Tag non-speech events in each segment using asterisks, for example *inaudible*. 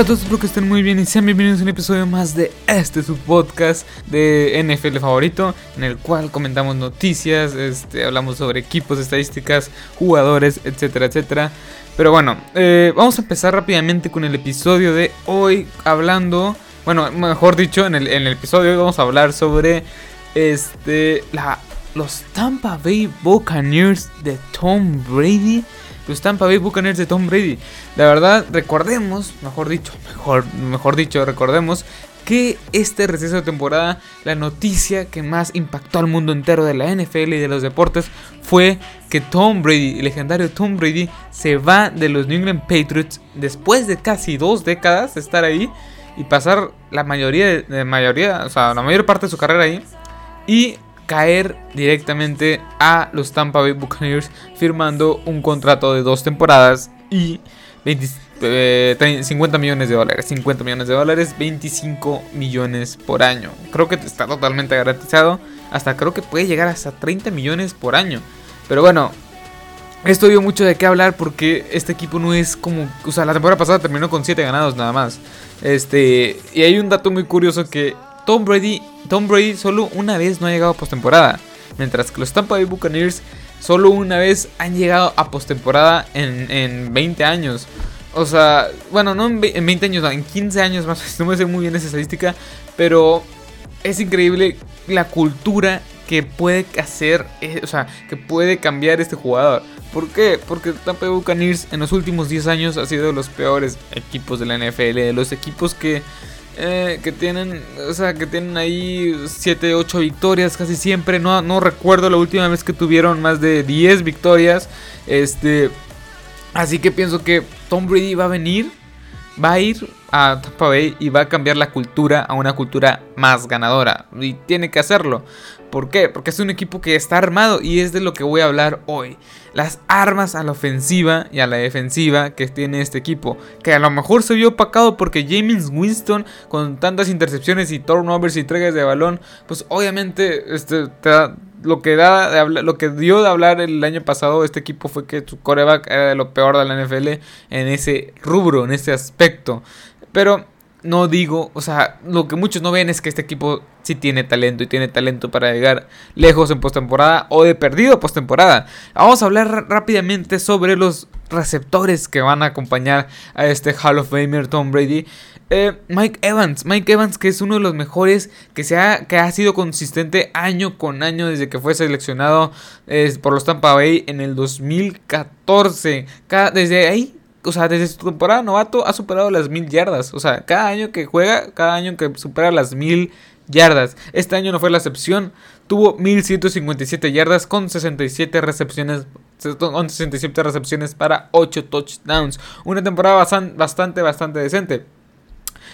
Hola a todos, espero que estén muy bien y sean bienvenidos a un episodio más de este su podcast de NFL favorito, en el cual comentamos noticias, este, hablamos sobre equipos, estadísticas, jugadores, etcétera, etcétera. Pero bueno, eh, vamos a empezar rápidamente con el episodio de hoy, hablando, bueno, mejor dicho, en el, episodio de hoy vamos a hablar sobre este, la, los Tampa Bay Buccaneers de Tom Brady los Tampa Bay Buccaneers de Tom Brady. La verdad, recordemos, mejor dicho, mejor, mejor dicho, recordemos que este receso de temporada, la noticia que más impactó al mundo entero de la NFL y de los deportes fue que Tom Brady, el legendario Tom Brady, se va de los New England Patriots después de casi dos décadas de estar ahí y pasar la mayoría, mayoría, o sea, la mayor parte de su carrera ahí y caer directamente a los Tampa Bay Buccaneers firmando un contrato de dos temporadas y 50 eh, millones de dólares. 50 millones de dólares, 25 millones por año. Creo que está totalmente garantizado. Hasta creo que puede llegar hasta 30 millones por año. Pero bueno, esto dio mucho de qué hablar porque este equipo no es como... O sea, la temporada pasada terminó con 7 ganados nada más. Este... Y hay un dato muy curioso que Tom Brady, Tom Brady solo una vez no ha llegado a postemporada. Mientras que los Tampa Bay Buccaneers solo una vez han llegado a postemporada en, en 20 años. O sea, bueno, no en 20 años, en 15 años más. *laughs* No me sé muy bien esa estadística. Pero es increíble la cultura que puede hacer, eh, o sea, que puede cambiar este jugador. ¿Por qué? Porque Tampa Bay Buccaneers en los últimos 10 años ha sido de los peores equipos de la NFL. De los equipos que eh, que tienen, o sea, que tienen ahí 7, 8 victorias casi siempre. No, no recuerdo la última vez que tuvieron más de 10 victorias. Este, así que pienso que Tom Brady va a venir, va a ir a Tampa Bay y va a cambiar la cultura a una cultura más ganadora. Y tiene que hacerlo. ¿Por qué? Porque es un equipo que está armado y es de lo que voy a hablar hoy. Las armas a la ofensiva y a la defensiva que tiene este equipo. Que a lo mejor se vio opacado porque James Winston con tantas intercepciones y turnovers y entregas de balón, pues obviamente este, lo, que da lo que dio de hablar el año pasado este equipo fue que su coreback era de lo peor de la NFL en ese rubro, en ese aspecto. Pero no digo, o sea, lo que muchos no ven es que este equipo sí tiene talento y tiene talento para llegar lejos en postemporada o de perdido postemporada. Vamos a hablar rápidamente sobre los receptores que van a acompañar a este Hall of Famer Tom Brady. Eh, Mike Evans, Mike Evans que es uno de los mejores que, se ha, que ha sido consistente año con año desde que fue seleccionado por los Tampa Bay en el 2014. desde ahí o sea, desde su temporada novato ha superado las mil yardas. O sea, cada año que juega, cada año que supera las mil yardas. Este año no fue la excepción. Tuvo 1157 yardas con 67 recepciones. Con 67 recepciones para 8 touchdowns. Una temporada bastante, bastante decente.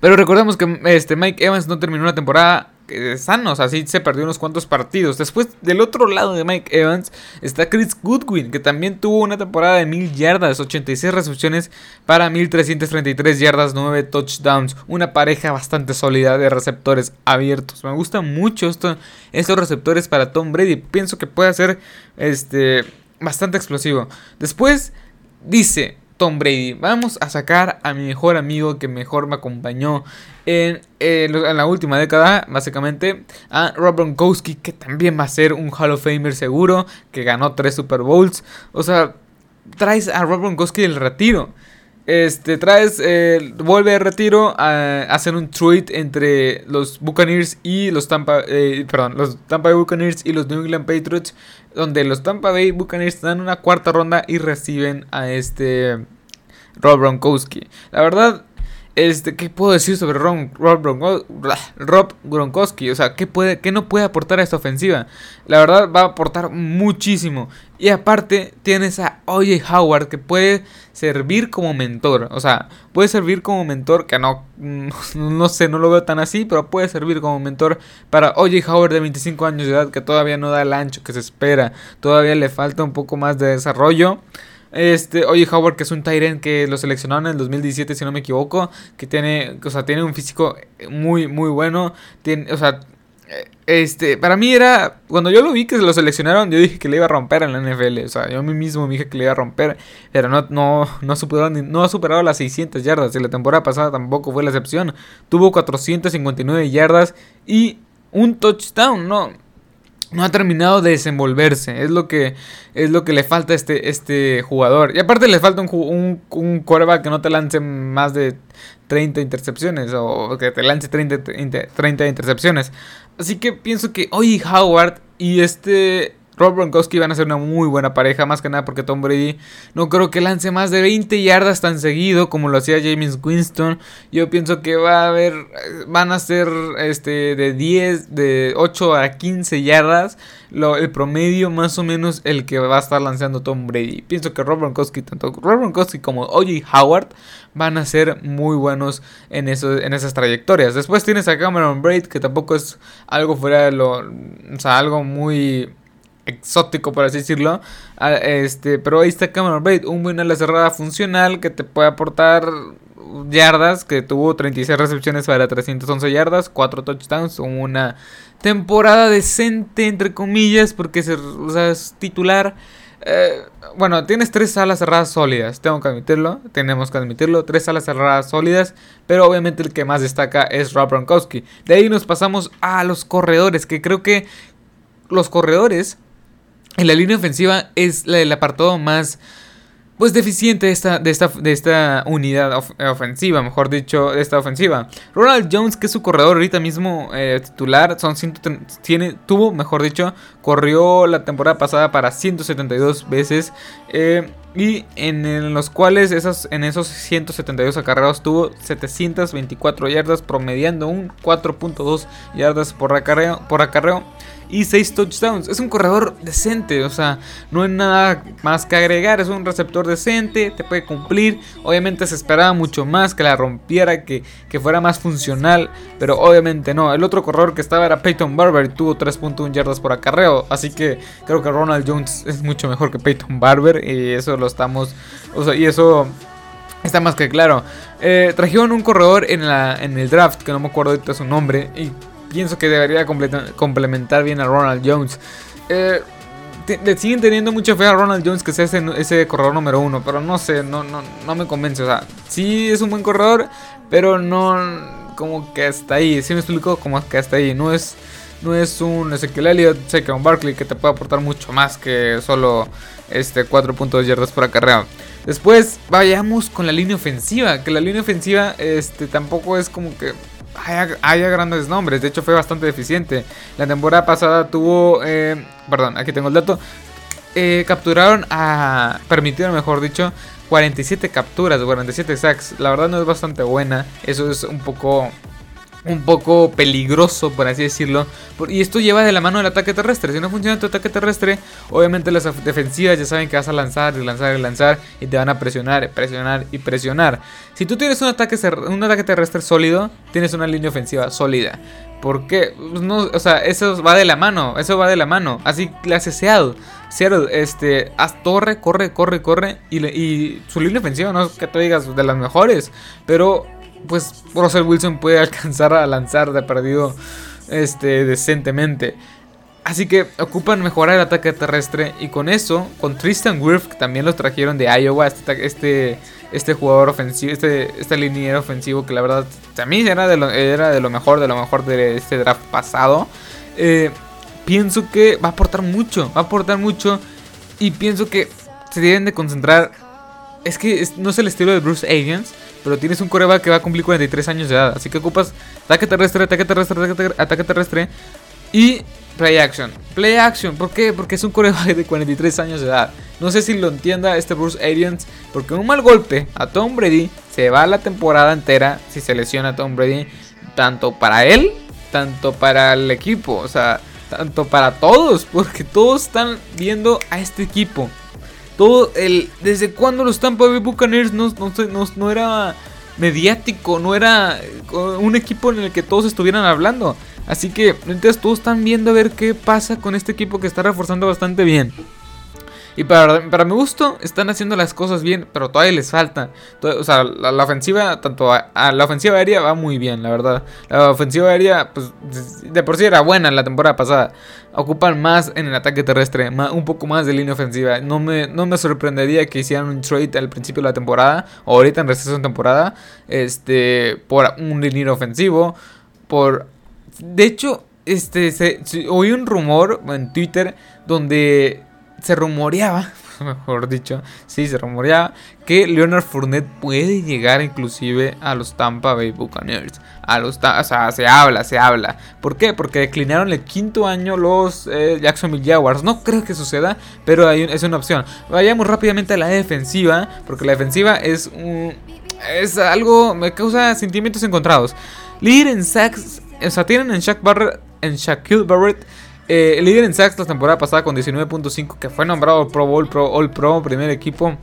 Pero recordemos que este Mike Evans no terminó la temporada sanos, así se perdió unos cuantos partidos. Después, del otro lado de Mike Evans, está Chris Goodwin, que también tuvo una temporada de 1000 yardas, 86 recepciones para 1333 yardas, 9 touchdowns. Una pareja bastante sólida de receptores abiertos. Me gusta mucho esto, estos receptores para Tom Brady. Pienso que puede ser este, bastante explosivo. Después, dice Tom Brady. Vamos a sacar a mi mejor amigo que mejor me acompañó en, la última década, básicamente, a Rob Gronkowski, que también va a ser un Hall of Famer seguro, que ganó tres Super Bowls. O sea, traes a Rob Gronkowski del retiro. Este, traes, eh, vuelve de retiro a, hacer un trade entre los Buccaneers y los Tampa, eh, perdón, los Tampa Bay Buccaneers y los New England Patriots, donde los Tampa Bay Buccaneers dan una cuarta ronda y reciben a este Rob Gronkowski. La verdad, este, ¿qué puedo decir sobre Rob, Gronkowski? O sea, ¿qué, puede, ¿qué no puede aportar a esta ofensiva? La verdad va a aportar muchísimo. Y aparte tienes a OJ Howard que puede servir como mentor. O sea, puede servir como mentor, que no, *laughs* no sé, no lo veo tan así, pero puede servir como mentor para OJ Howard de 25 años de edad que todavía no da el ancho que se espera. Todavía le falta un poco más de desarrollo. Este, oye, Howard, que es un Tyrant que lo seleccionaron en el 2017, si no me equivoco. Que tiene, o sea, tiene un físico muy, muy bueno. Tiene, o sea, este, para mí era, cuando yo lo vi que se lo seleccionaron, yo dije que le iba a romper en la NFL, o sea, yo a mí mismo me dije que le iba a romper, pero no, no, no, ha, superado, no ha superado las 600 yardas, y la temporada pasada tampoco fue la excepción, tuvo 459 yardas y un touchdown, no, no ha terminado de desenvolverse. Es lo que, es lo que le falta a este, este jugador. Y aparte le falta un, un, un que no te lance más de 30 intercepciones. O que te lance 30, 30 intercepciones. Así que pienso que hoy Howard y este Rob Gronkowski van a ser una muy buena pareja, más que nada porque Tom Brady no creo que lance más de 20 yardas tan seguido como lo hacía James Winston. Yo pienso que va a haber, van a ser este, de 10, de 8 a 15 yardas, lo, el promedio más o menos el que va a estar lanzando Tom Brady. Pienso que Rob Gronkowski, tanto Rob Gronkowski como O.J. Howard van a ser muy buenos en, en esas trayectorias. Después tienes a Cameron Braid, que tampoco es algo fuera de lo, o sea, algo muy exótico, por así decirlo. Ah, este, pero ahí está Cameron Braid, un buen ala cerrada funcional que te puede aportar yardas, que tuvo 36 recepciones para 311 yardas, 4 touchdowns, una temporada decente, entre comillas, porque es, titular. Eh, bueno, tienes tres alas cerradas sólidas, tengo que admitirlo, tenemos que admitirlo, tres alas cerradas sólidas, pero obviamente el que más destaca es Rob Gronkowski. De ahí nos pasamos a los corredores, que creo que los corredores en la línea ofensiva es del apartado más pues deficiente de esta, de esta, de esta unidad ofensiva, mejor dicho, de esta ofensiva. Ronald Jones, que es su corredor ahorita mismo eh, titular, son tiene, tuvo, mejor dicho, corrió la temporada pasada para 172 veces. Eh, y en, los cuales esos, en esos 172 acarreos tuvo 724 yardas, promediando un 4.2 yardas por acarreo, por acarreo y 6 touchdowns. Es un corredor decente, o sea, no hay nada más que agregar. Es un receptor decente, te puede cumplir. Obviamente se esperaba mucho más que la rompiera, que, que fuera más funcional, pero obviamente no. El otro corredor que estaba era Peyton Barber y tuvo 3.1 yardas por acarreo. Así que creo que Ronald Jones *laughs* es mucho mejor que Peyton Barber y eso lo estamos. O sea, y eso Está más que claro. Eh, trajeron un corredor en, la, en el draft, que no me acuerdo ahorita su nombre, y pienso que debería complementar bien a Ronald Jones. Eh, siguen teniendo mucha fe a Ronald Jones que sea ese, corredor número uno, pero no sé, no, no, no me convence. O sea, sí es un buen corredor, pero no como que hasta ahí. Si me explico, como que hasta ahí. No es, no es un Ezequiel Elliott, un Barkley que te puede aportar mucho más que solo este 4 puntos de yardas por acarreo. Después vayamos con la línea ofensiva, que la línea ofensiva este tampoco es como que haya, grandes nombres. De hecho, fue bastante deficiente. La temporada pasada tuvo. Eh, perdón, aquí tengo el dato. Eh, capturaron a. Permitieron, mejor dicho, 47 capturas, 47 sacks. La verdad no es bastante buena. Eso es un poco un poco peligroso, por así decirlo. Y esto lleva de la mano del ataque terrestre. Si no funciona tu ataque terrestre, obviamente las defensivas ya saben que vas a lanzar y lanzar y lanzar y te van a presionar, presionar y presionar. Si tú tienes un ataque, un ataque terrestre sólido, tienes una línea ofensiva sólida. ¿Por qué? Pues no, o sea, eso va de la mano, eso va de la mano. Así clase Seattle. Seattle, este, haz torre, corre, corre, corre. Y, y su línea ofensiva no es que tú digas de las mejores, pero pues Russell Wilson puede *laughs* alcanzar a lanzar de perdido este, decentemente. Así que ocupan mejorar el ataque terrestre y con eso, con Tristan Wirth, que también los trajeron de Iowa, este, este, este jugador ofensivo, este, este ofensivo que la verdad también era de lo, era de lo mejor, de lo mejor de este draft pasado. Eh, pienso que va a aportar mucho, va a aportar mucho y pienso que se deben de concentrar. Es que no es el estilo de Bruce Arians, pero tienes un coreback que va a cumplir 43 años de edad. Así que ocupas ataque terrestre, ataque terrestre, ataque, terrestre y play action. Play action, ¿por qué? Porque es un coreback de 43 años de edad. No sé si lo entienda este Bruce Arians, porque un mal golpe a Tom Brady se va la temporada entera si se lesiona a Tom Brady, tanto para él, tanto para el equipo, o sea, tanto para todos, porque todos están viendo a este equipo todo el. ¿Desde cuando los Tampa Bay Buccaneers no, no, no, era mediático? No era un equipo en el que todos estuvieran hablando. Así que entonces todos están viendo a ver qué pasa con este equipo que está reforzando bastante bien. Y para, para mi gusto, están haciendo las cosas bien, pero todavía les falta. o sea, la, ofensiva, tanto a, la ofensiva aérea va muy bien, la verdad. La ofensiva aérea, pues de por sí era buena en la temporada pasada. Ocupan más en el ataque terrestre, un poco más de línea ofensiva. No me, no me sorprendería que hicieran un trade al principio de la temporada, o ahorita en receso de temporada, este, por un línea ofensivo, por... De hecho, este, se, oí un rumor en Twitter donde se rumoreaba, *laughs* mejor dicho, sí, se rumoreaba que Leonard Fournette puede llegar inclusive a los Tampa Bay Buccaneers. A los, o sea, se habla, se habla. ¿Por qué? Porque declinaron el quinto año los eh, Jacksonville Jaguars. No creo que suceda, pero hay es una opción. Vayamos rápidamente a la defensiva, porque la defensiva es un, es algo me causa sentimientos encontrados. Líder en sacks, o sea, tienen en Shaq Barrett, en Shaquille Barrett eh, el líder en sacks la temporada pasada con 19.5, que fue nombrado Pro Bowl, Pro All Pro, primer equipo.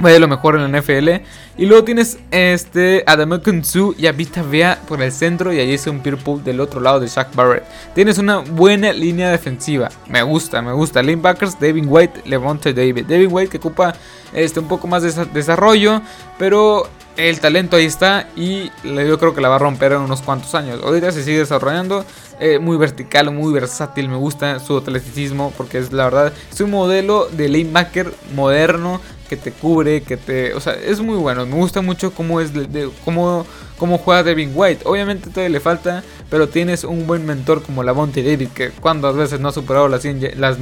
Fue de lo mejor en la NFL. Y luego tienes este Adam Kunzu y a Vita Vea por el centro. Y es un Pierpool del otro lado de Shaq Barrett. Tienes una buena línea defensiva. Me gusta, me gusta. Linebackers, David White, Levante David. David White que ocupa este, un poco más de desarrollo. Pero el talento ahí está y yo creo que la va a romper en unos cuantos años. Ahorita se sigue desarrollando, eh, muy vertical, muy versátil, me gusta su atleticismo porque es la verdad, es un modelo de lanebacker moderno que te cubre, que te, o sea, es muy bueno. Me gusta mucho cómo es de, cómo, cómo juega Devin White. Obviamente todavía le falta, pero tienes un buen mentor como la Monty David que cuántas veces no ha superado las 100 las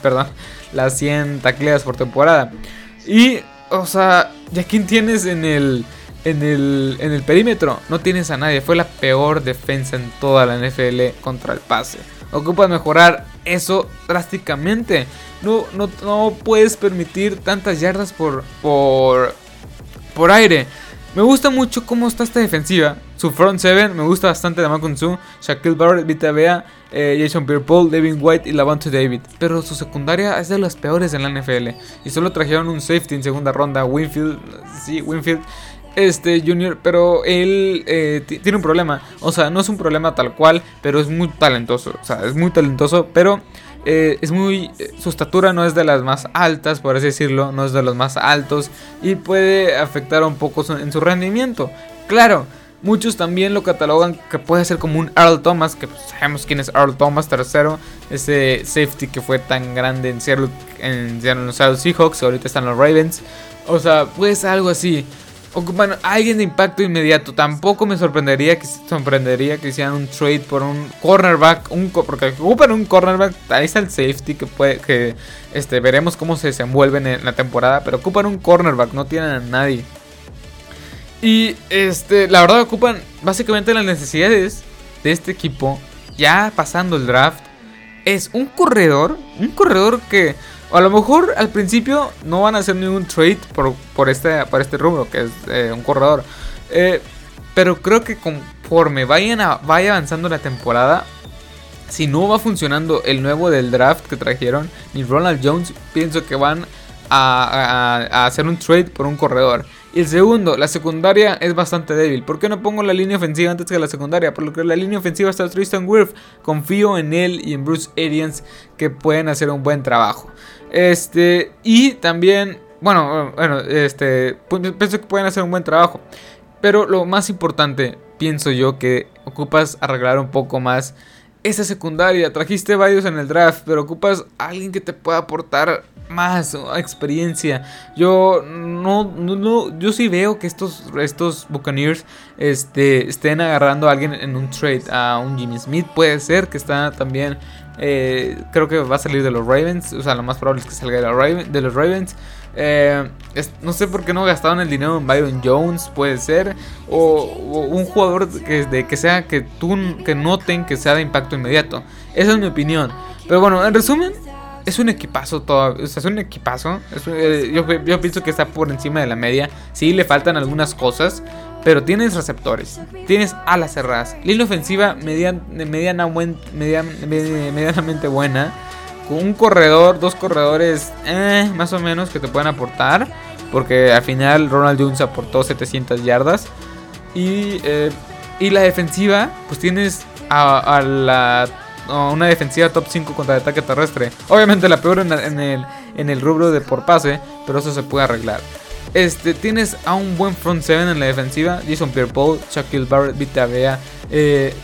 perdón, las 100 tacleas por temporada. Y o sea, ¿ya quién tienes en el, en el, en el perímetro? No tienes a nadie. Fue la peor defensa en toda la NFL contra el pase. Ocupas mejorar eso drásticamente. No, no, no puedes permitir tantas yardas por, por, por aire. Me gusta mucho cómo está esta defensiva. Su front seven me gusta bastante Malcolm Su, Shaquille Barrett, Vita Bea, eh, Jason Pierre-Paul, Devin White y Lavonte David. Pero su secundaria es de las peores en la NFL. Y solo trajeron un safety en segunda ronda, Winfield. Sí, Winfield. Este Junior, pero él eh, tiene un problema. O sea, no es un problema tal cual, pero es muy talentoso. O sea, es muy talentoso, pero eh, es muy. Su estatura no es de las más altas, por así decirlo, no es de los más altos y puede afectar un poco en su rendimiento. Claro, muchos también lo catalogan que puede ser como un Earl Thomas, que pues, sabemos quién es Earl Thomas, tercero, ese safety que fue tan grande en Seattle, en Seahawks, ahorita están los Ravens. O sea, pues algo así ocupan alguien de impacto inmediato. Tampoco me sorprendería que sorprendería que hicieran un trade por un cornerback, un porque ocupan un cornerback, ahí está el safety que puede que este veremos cómo se desenvuelven en la temporada, pero ocupan un cornerback, no tienen a nadie. Y este, la verdad ocupan básicamente las necesidades de este equipo ya pasando el draft es un corredor, un corredor que a lo mejor al principio no van a hacer ningún trade por, por, este, por este rubro, que es eh, un corredor. Eh, pero creo que conforme vayan a, vaya avanzando la temporada, si no va funcionando el nuevo del draft que trajeron, ni Ronald Jones, pienso que van a, hacer un trade por un corredor. Y el segundo, la secundaria es bastante débil. ¿Por qué no pongo la línea ofensiva antes que la secundaria? Porque la línea ofensiva está Tristan Wirth. Confío en él y en Bruce Arians que pueden hacer un buen trabajo. Este, y también, bueno, bueno, este, pienso que pueden hacer un buen trabajo. Pero lo más importante, pienso yo, que ocupas arreglar un poco más esa secundaria. Trajiste varios en el draft, pero ocupas a alguien que te pueda aportar más experiencia. Yo no, no, yo sí veo que estos, estos Buccaneers este, estén agarrando a alguien en un trade. A un Jimmy Smith puede ser que está también eh, creo que va a salir de los Ravens. O sea, lo más probable es que salga de, los Ravens. Eh, no sé por qué no gastaron el dinero en Byron Jones, puede ser. O, un jugador que, de, que sea que, tú, que noten que sea de impacto inmediato. Esa es mi opinión. Pero bueno, en resumen, es un equipazo todo. O sea, es un equipazo. Eh, yo, yo, pienso que está por encima de la media. Sí, le faltan algunas cosas. Pero tienes receptores, tienes alas cerradas, línea ofensiva mediana, medianamente buena, con un corredor, dos corredores eh, más o menos que te pueden aportar, porque al final Ronald Jones aportó 700 yardas. Y, eh, y la defensiva, pues tienes a, la una defensiva top 5 contra ataque terrestre. Obviamente la peor en, el, en el rubro de por pase, pero eso se puede arreglar. Este, tienes a un buen front seven en la defensiva. Jason Pierre-Paul, Shaquille Barrett, Vita Bea, eh,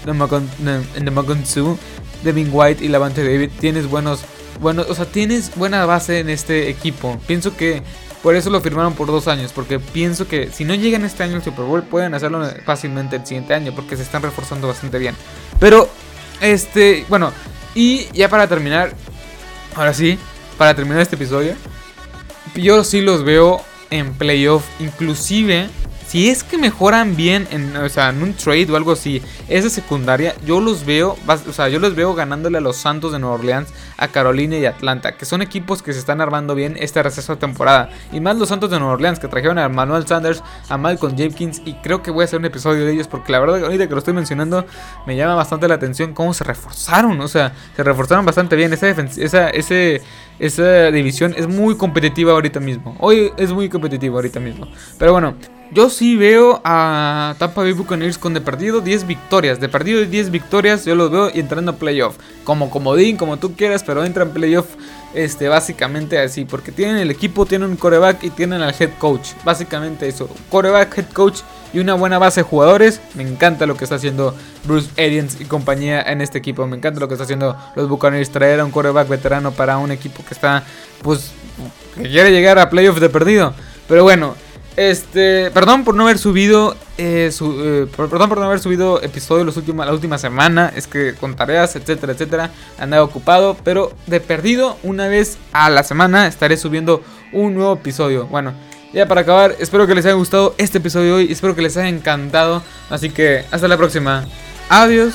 Devin White y Lavante David. Tienes buenos, buenos, o sea, tienes buena base en este equipo. Pienso que por eso lo firmaron por dos años. Porque pienso que si no llegan este año al Super Bowl, pueden hacerlo fácilmente el siguiente año. Porque se están reforzando bastante bien. Pero, este, bueno, y ya para terminar, ahora sí, para terminar este episodio, yo sí los veo en playoff. Inclusive, si es que mejoran bien en, o sea, en un trade o algo así, esa secundaria, yo los veo, o sea, yo los veo ganándole a los Santos de Nueva Orleans, a Carolina y Atlanta, que son equipos que se están armando bien esta receso de temporada. Y más los Santos de Nueva Orleans, que trajeron a Manuel Sanders, a Malcolm Jenkins, y creo que voy a hacer un episodio de ellos, porque la verdad, ahorita que lo estoy mencionando, me llama bastante la atención cómo se reforzaron, o sea, se reforzaron bastante bien. Esa, esa, esa división es muy competitiva ahorita mismo. Hoy es muy competitiva ahorita mismo. Pero bueno, yo sí veo a Tampa Bay Buccaneers con de perdido 10 victorias. De perdido 10 victorias yo los veo entrando a playoff. Como comodín, como tú quieras, pero entra en playoff este, básicamente así. Porque tienen el equipo, tienen un coreback y tienen al head coach. Básicamente eso. Coreback, head coach y una buena base de jugadores. Me encanta lo que está haciendo Bruce Arians y compañía en este equipo. Me encanta lo que está haciendo los Buccaneers. Traer a un coreback veterano para un equipo que está, pues, que quiere llegar a playoff de perdido. Pero bueno. Este, perdón por no haber subido, eh, eh, perdón por no haber subido episodio los últimos, la última semana, es que con tareas, etcétera, etcétera, andaba ocupado, pero de perdido una vez a la semana estaré subiendo un nuevo episodio. Bueno, ya para acabar, espero que les haya gustado este episodio de hoy, espero que les haya encantado, así que hasta la próxima, adiós.